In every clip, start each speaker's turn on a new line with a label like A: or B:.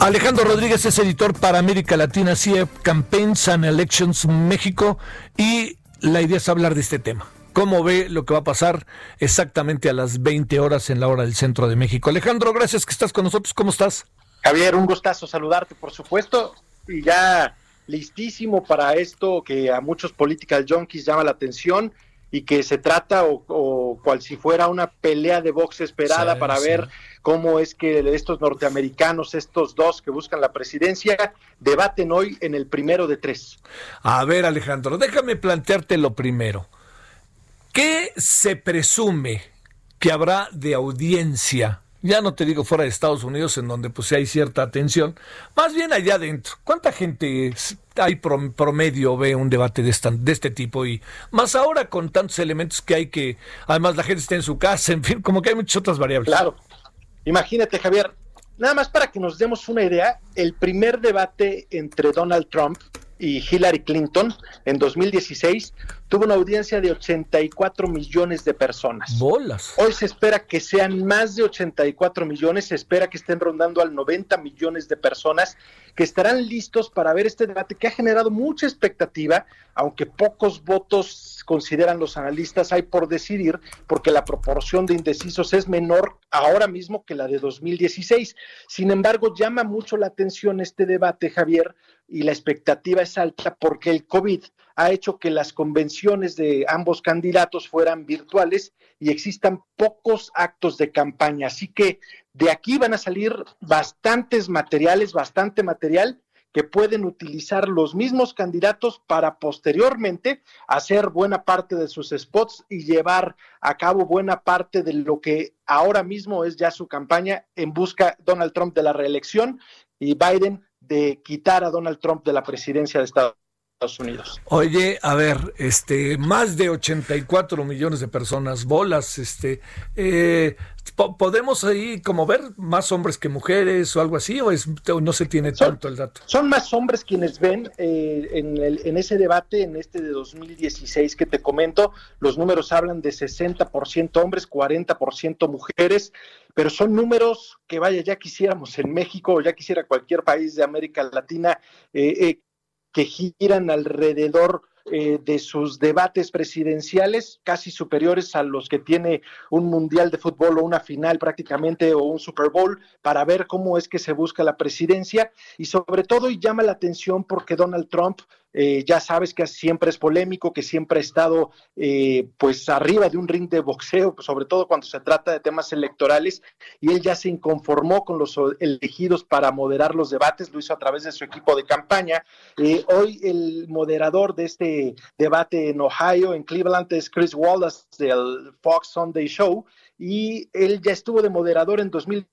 A: Alejandro Rodríguez es editor para América Latina, CIE Campaigns and Elections México y la idea es hablar de este tema. ¿Cómo ve lo que va a pasar exactamente a las 20 horas en la hora del centro de México? Alejandro, gracias que estás con nosotros. ¿Cómo estás?
B: Javier, un gustazo saludarte, por supuesto, y ya listísimo para esto que a muchos political junkies llama la atención y que se trata o, cual si fuera una pelea de box esperada para ver cómo es que estos norteamericanos, estos dos que buscan la presidencia, debaten hoy en el primero de tres.
A: A ver, Alejandro, déjame plantearte lo primero. ¿Qué se presume que habrá de audiencia ya no te digo fuera de Estados Unidos, en donde pues hay cierta atención, más bien allá adentro. ¿Cuánta gente hay promedio ve un debate de, de este tipo? Y más ahora con tantos elementos que hay que, además la gente está en su casa, en fin, como que hay muchas otras variables.
B: Claro. Imagínate, Javier, nada más para que nos demos una idea, el primer debate entre Donald Trump y Hillary Clinton en 2016 tuvo una audiencia de 84 millones de personas.
A: Bolas.
B: Hoy se espera que sean más de 84 millones, se espera que estén rondando al 90 millones de personas que estarán listos para ver este debate que ha generado mucha expectativa, aunque pocos votos consideran los analistas hay por decidir, porque la proporción de indecisos es menor ahora mismo que la de 2016. Sin embargo, llama mucho la atención este debate, Javier, y la expectativa es alta porque el COVID ha hecho que las convenciones de ambos candidatos fueran virtuales y existan pocos actos de campaña. Así que de aquí van a salir bastantes materiales, bastante material que pueden utilizar los mismos candidatos para posteriormente hacer buena parte de sus spots y llevar a cabo buena parte de lo que ahora mismo es ya su campaña en busca Donald Trump de la reelección y Biden de quitar a Donald Trump de la presidencia de Estados Unidos.
A: Oye, a ver, este, más de 84 millones de personas, bolas, este, eh, ¿podemos ahí como ver más hombres que mujeres o algo así o, es, no se tiene tanto el dato?
B: Son más hombres quienes ven eh, en, el, en ese debate, en este de 2016 que te comento, los números hablan de 60% hombres, 40% mujeres, pero son números que vaya, ya quisiéramos en México o ya quisiera cualquier país de América Latina eh, eh, que giran alrededor eh, de sus debates presidenciales, casi superiores a los que tiene un mundial de fútbol o una final prácticamente o un Super Bowl, para ver cómo es que se busca la presidencia. Y sobre todo y llama la atención porque Donald Trump eh, ya sabes que siempre es polémico, que siempre ha estado eh, pues arriba de un ring de boxeo, sobre todo cuando se trata de temas electorales, y él ya se inconformó con los elegidos para moderar los debates, lo hizo a través de su equipo de campaña. Eh, hoy el moderador de este debate en Ohio, en Cleveland, es Chris Wallace del Fox Sunday Show, y él ya estuvo de moderador en 2000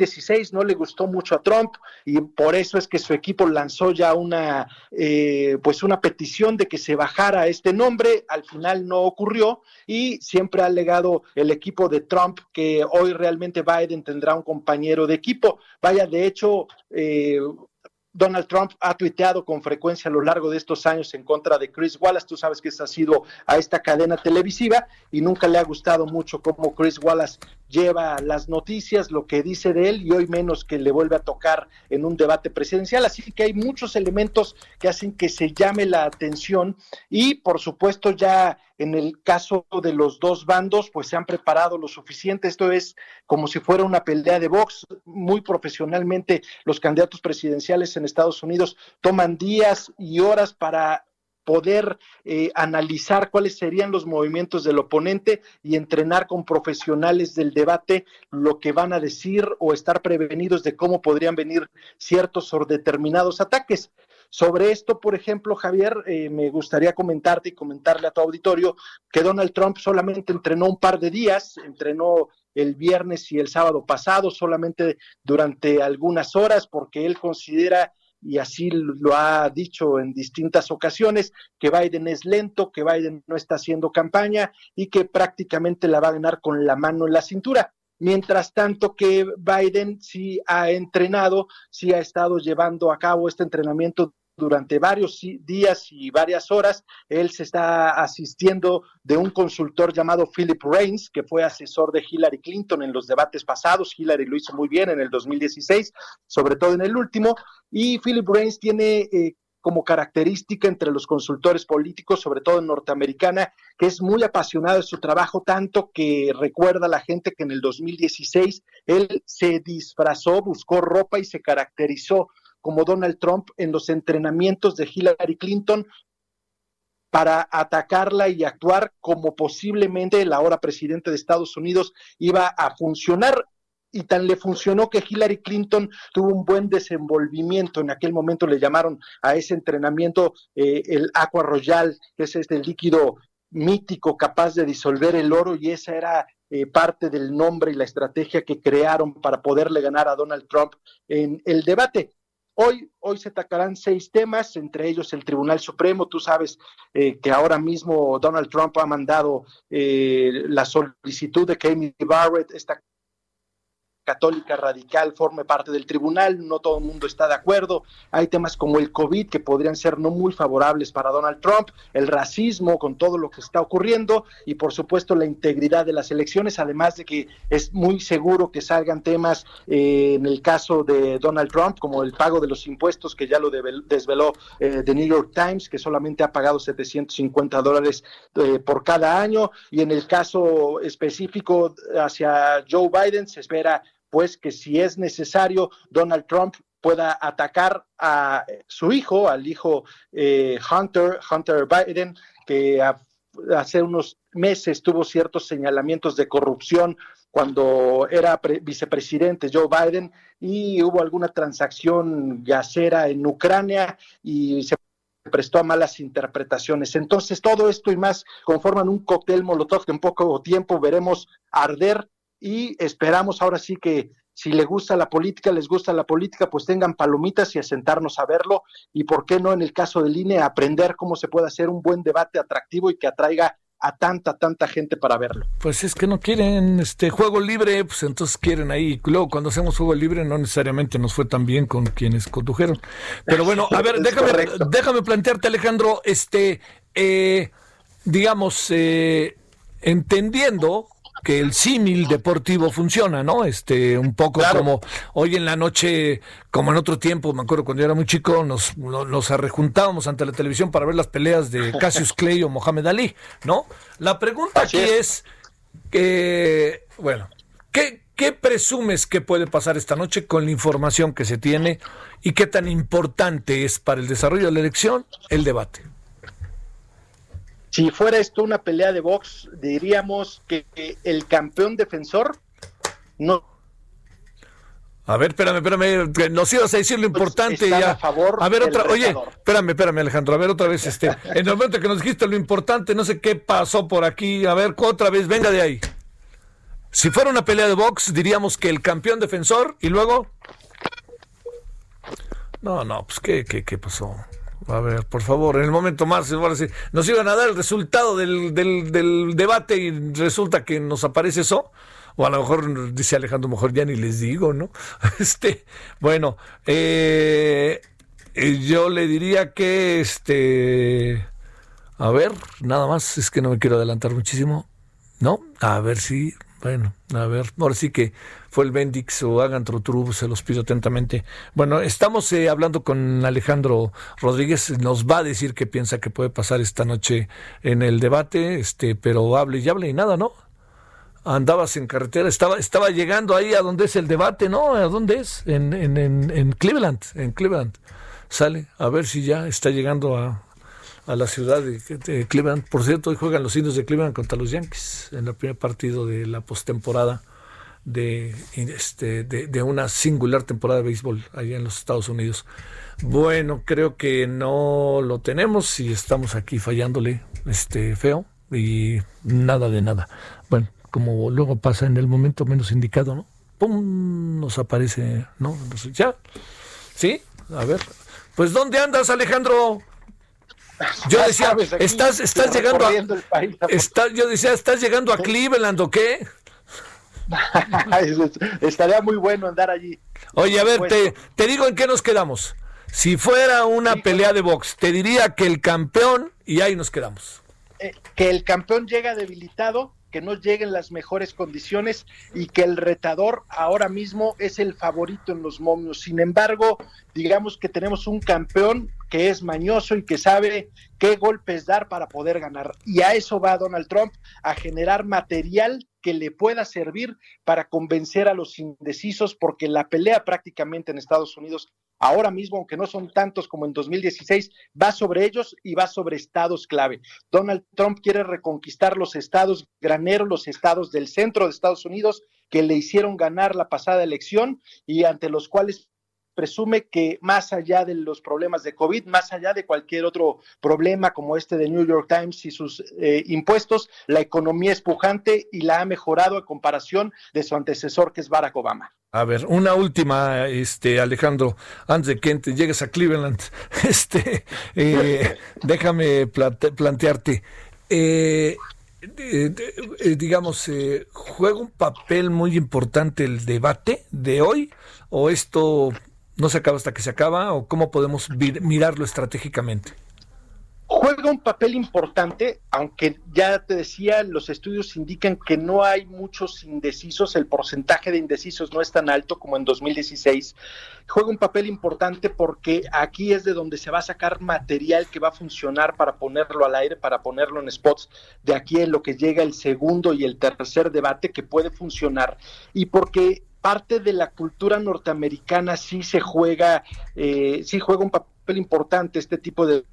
B: 16 no le gustó mucho a Trump y por eso es que su equipo lanzó ya una eh, pues una petición de que se bajara este nombre. Al final no ocurrió y siempre ha alegado el equipo de Trump que hoy realmente Biden tendrá un compañero de equipo. Vaya de hecho eh, Donald Trump ha tuiteado con frecuencia a lo largo de estos años en contra de Chris Wallace. Tú sabes que ha sido a esta cadena televisiva y nunca le ha gustado mucho cómo Chris Wallace lleva las noticias, lo que dice de él y hoy menos que le vuelve a tocar en un debate presidencial. Así que hay muchos elementos que hacen que se llame la atención y por supuesto ya en el caso de los dos bandos, pues se han preparado lo suficiente. Esto es como si fuera una pelea de box. Muy profesionalmente, los candidatos presidenciales en Estados Unidos toman días y horas para poder eh, analizar cuáles serían los movimientos del oponente y entrenar con profesionales del debate lo que van a decir o estar prevenidos de cómo podrían venir ciertos o determinados ataques. Sobre esto, por ejemplo, Javier, eh, me gustaría comentarte y comentarle a tu auditorio que Donald Trump solamente entrenó un par de días, entrenó el viernes y el sábado pasado, solamente durante algunas horas, porque él considera y así lo ha dicho en distintas ocasiones, que Biden es lento, que Biden no está haciendo campaña y que prácticamente la va a ganar con la mano en la cintura. Mientras tanto que Biden sí ha entrenado, sí ha estado llevando a cabo este entrenamiento durante varios días y varias horas. Él se está asistiendo de un consultor llamado Philip Reins, que fue asesor de Hillary Clinton en los debates pasados. Hillary lo hizo muy bien en el 2016, sobre todo en el último. Y Philip Reins tiene eh, como característica entre los consultores políticos, sobre todo en Norteamericana, que es muy apasionado de su trabajo, tanto que recuerda a la gente que en el 2016 él se disfrazó, buscó ropa y se caracterizó como Donald Trump en los entrenamientos de Hillary Clinton para atacarla y actuar como posiblemente la ahora presidente de Estados Unidos iba a funcionar y tan le funcionó que Hillary Clinton tuvo un buen desenvolvimiento. En aquel momento le llamaron a ese entrenamiento eh, el Aqua Royal, que es este líquido mítico capaz de disolver el oro y esa era eh, parte del nombre y la estrategia que crearon para poderle ganar a Donald Trump en el debate. Hoy, hoy se atacarán seis temas, entre ellos el Tribunal Supremo. Tú sabes eh, que ahora mismo Donald Trump ha mandado la solicitud de que Amy Barrett, esta católica radical forme parte del tribunal, no todo el mundo está de acuerdo, hay temas como el COVID que podrían ser no muy favorables para Donald Trump, el racismo con todo lo que está ocurriendo y por supuesto la integridad de las elecciones, además de que es muy seguro que salgan temas eh, en el caso de Donald Trump como el pago de los impuestos que ya lo desveló eh, The New York Times, que solamente ha pagado 750 dólares eh, por cada año. Y en el caso específico hacia Joe Biden se espera pues que si es necesario, Donald Trump pueda atacar a su hijo, al hijo eh, Hunter, Hunter Biden, que hace unos meses tuvo ciertos señalamientos de corrupción cuando era vicepresidente Joe Biden y hubo alguna transacción gasera en Ucrania y se prestó a malas interpretaciones. Entonces, todo esto y más conforman un cóctel molotov que en poco tiempo veremos arder y esperamos ahora sí que si les gusta la política, les gusta la política, pues tengan palomitas y a sentarnos a verlo y por qué no en el caso del INE aprender cómo se puede hacer un buen debate atractivo y que atraiga a tanta, tanta gente para verlo.
A: Pues es que no quieren este juego libre, pues entonces quieren ahí. Luego cuando hacemos juego libre no necesariamente nos fue tan bien con quienes condujeron. Pero bueno, a ver, déjame, déjame plantearte Alejandro, este, eh, digamos, eh, entendiendo que el símil deportivo funciona, ¿no? Este, un poco como hoy en la noche, como en otro tiempo, me acuerdo cuando yo era muy chico, nos, nos, arrejuntábamos ante la televisión para ver las peleas de Cassius Clay o Mohamed Ali, ¿no? La pregunta aquí es, que, bueno, ¿qué, ¿qué presumes que puede pasar esta noche con la información que se tiene y qué tan importante es para el desarrollo de la elección el debate?
B: Si fuera esto una pelea de box, diríamos que el campeón defensor no.
A: A ver, espérame, espérame, que nos ibas a decir lo pues, importante ya. A, ver otra, oye, espérame, espérame Alejandro, a ver otra vez este, en el momento que nos dijiste lo importante, no sé qué pasó por aquí, a ver, otra vez, venga de ahí. Si fuera una pelea de box, diríamos que el campeón defensor y luego No, no, pues qué qué qué pasó. A ver, por favor, en el momento más, nos iban a dar el resultado del, del, debate y resulta que nos aparece eso. O a lo mejor dice Alejandro, mejor ya ni les digo, ¿no? Este, bueno, eh, eh, yo le diría que este, a ver, nada más, es que no me quiero adelantar muchísimo, ¿no? A ver si, bueno, a ver, ahora sí que fue el Bendix o hagan Trotru, se los pido atentamente. Bueno, estamos eh, hablando con Alejandro Rodríguez, nos va a decir qué piensa que puede pasar esta noche en el debate, este, pero hable y hable y nada, ¿no? Andabas en carretera, estaba, estaba llegando ahí a donde es el debate, ¿no? ¿A dónde es? En, en, en, en Cleveland, en Cleveland. Sale, a ver si ya está llegando a, a la ciudad de, Cleveland. Por cierto, hoy juegan los indios de Cleveland contra los Yankees en el primer partido de la postemporada de, este, de, una singular temporada de béisbol allá en los Estados Unidos. Bueno, creo que no lo tenemos y estamos aquí fallándole este feo y nada de nada. Bueno, como luego pasa en el momento menos indicado, ¿no? ¡Pum! Nos aparece, ¿no? Ya. ¿Sí? A ver. Pues, ¿dónde andas, Alejandro? Yo decía, estás, estás llegando a, yo decía, ¿estás llegando a Cleveland o qué?
B: Estaría muy bueno andar allí.
A: Oye, a ver, te, te digo en qué nos quedamos. Si fuera una pelea de box, te diría que el campeón, y ahí nos quedamos.
B: Eh, que el campeón llega debilitado, que no lleguen las mejores condiciones y que el retador ahora mismo es el favorito en los momios. Sin embargo, digamos que tenemos un campeón que es mañoso y que sabe qué golpes dar para poder ganar. Y a eso va Donald Trump, a generar material que le pueda servir para convencer a los indecisos, porque la pelea prácticamente en Estados Unidos ahora mismo, aunque no son tantos como en 2016, va sobre ellos y va sobre estados clave. Donald Trump quiere reconquistar los estados graneros, los estados del centro de Estados Unidos que le hicieron ganar la pasada elección y ante los cuales presume que más allá de los problemas de COVID, más allá de cualquier otro problema como este de New York Times y sus eh, impuestos, la economía es pujante y la ha mejorado a comparación de su antecesor que es Barack Obama.
A: A ver, una última, este Alejandro, antes de que llegues a Cleveland, este, eh, déjame plantearte. Eh, digamos, ¿juega un papel muy importante el debate de hoy? ¿O esto no se acaba hasta que se acaba o cómo podemos mirarlo estratégicamente?
B: Juega un papel importante, aunque ya te decía, los estudios indican que no hay muchos indecisos, el porcentaje de indecisos no es tan alto como en 2016. Juega un papel importante porque aquí es de donde se va a sacar material que va a funcionar para ponerlo al aire, para ponerlo en spots, de aquí en lo que llega el segundo y el tercer debate que puede funcionar. Y porque parte de la cultura norteamericana sí se juega, eh, sí juega un papel importante este tipo de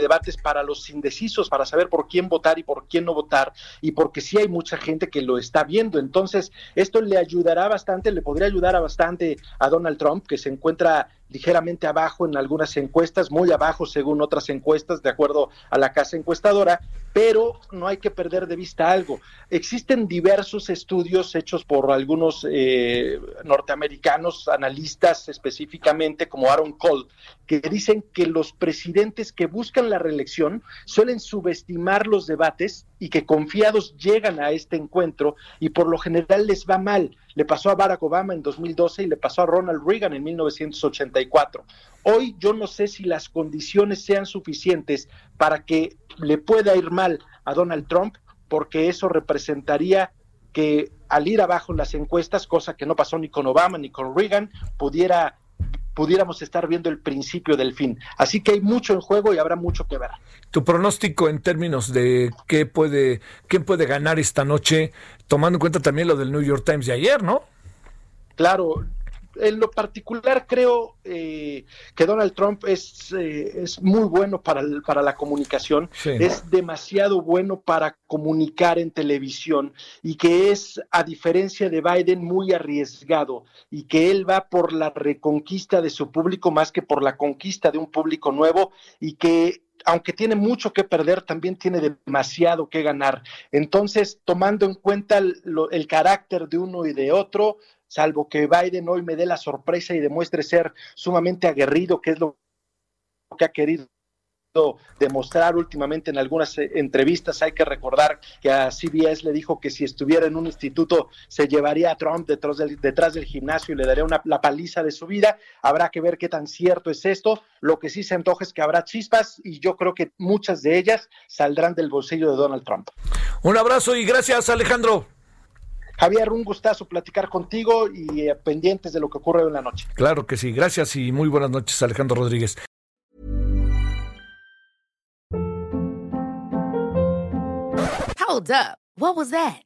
B: debates para los indecisos, para saber por quién votar y por quién no votar, y porque sí hay mucha gente que lo está viendo. Entonces, esto le ayudará bastante, le podría ayudar a bastante a Donald Trump, que se encuentra ligeramente abajo en algunas encuestas, muy abajo según otras encuestas, de acuerdo a la casa encuestadora, pero no hay que perder de vista algo. Existen diversos estudios hechos por algunos eh, norteamericanos, analistas específicamente, como Aaron Cole, que dicen que los presidentes que buscan la reelección suelen subestimar los debates y que confiados llegan a este encuentro y por lo general les va mal. Le pasó a Barack Obama en 2012 y le pasó a Ronald Reagan en 1984. Hoy yo no sé si las condiciones sean suficientes para que le pueda ir mal a Donald Trump, porque eso representaría que al ir abajo en las encuestas, cosa que no pasó ni con Obama ni con Reagan, pudiera pudiéramos estar viendo el principio del fin. Así que hay mucho en juego y habrá mucho que ver.
A: Tu pronóstico en términos de qué puede, quién puede ganar esta noche, tomando en cuenta también lo del New York Times de ayer, ¿no?
B: Claro, en lo particular creo eh, que Donald Trump es, eh, es muy bueno para, para la comunicación, es demasiado bueno para comunicar en televisión y que es, a diferencia de Biden, muy arriesgado y que él va por la reconquista de su público más que por la conquista de un público nuevo y que aunque tiene mucho que perder, también tiene demasiado que ganar. Entonces, tomando en cuenta el carácter de uno y de otro, salvo que Biden hoy me dé la sorpresa y demuestre ser sumamente aguerrido, que es lo que ha querido demostrar últimamente en algunas eh, entrevistas. Hay que recordar que a CBS le dijo que si estuviera en un instituto se llevaría a Trump detrás del, detrás del gimnasio y le daría una, la paliza de su vida. Habrá que ver qué tan cierto es esto. Lo que sí se antoja es que habrá chispas y yo creo que muchas de ellas saldrán del bolsillo de Donald Trump.
A: Un abrazo y gracias Alejandro.
B: Javier, un gustazo platicar contigo y eh, pendientes de lo que ocurre en la noche.
A: Claro que sí, gracias y muy buenas noches, Alejandro Rodríguez.
C: Hold up. What was that?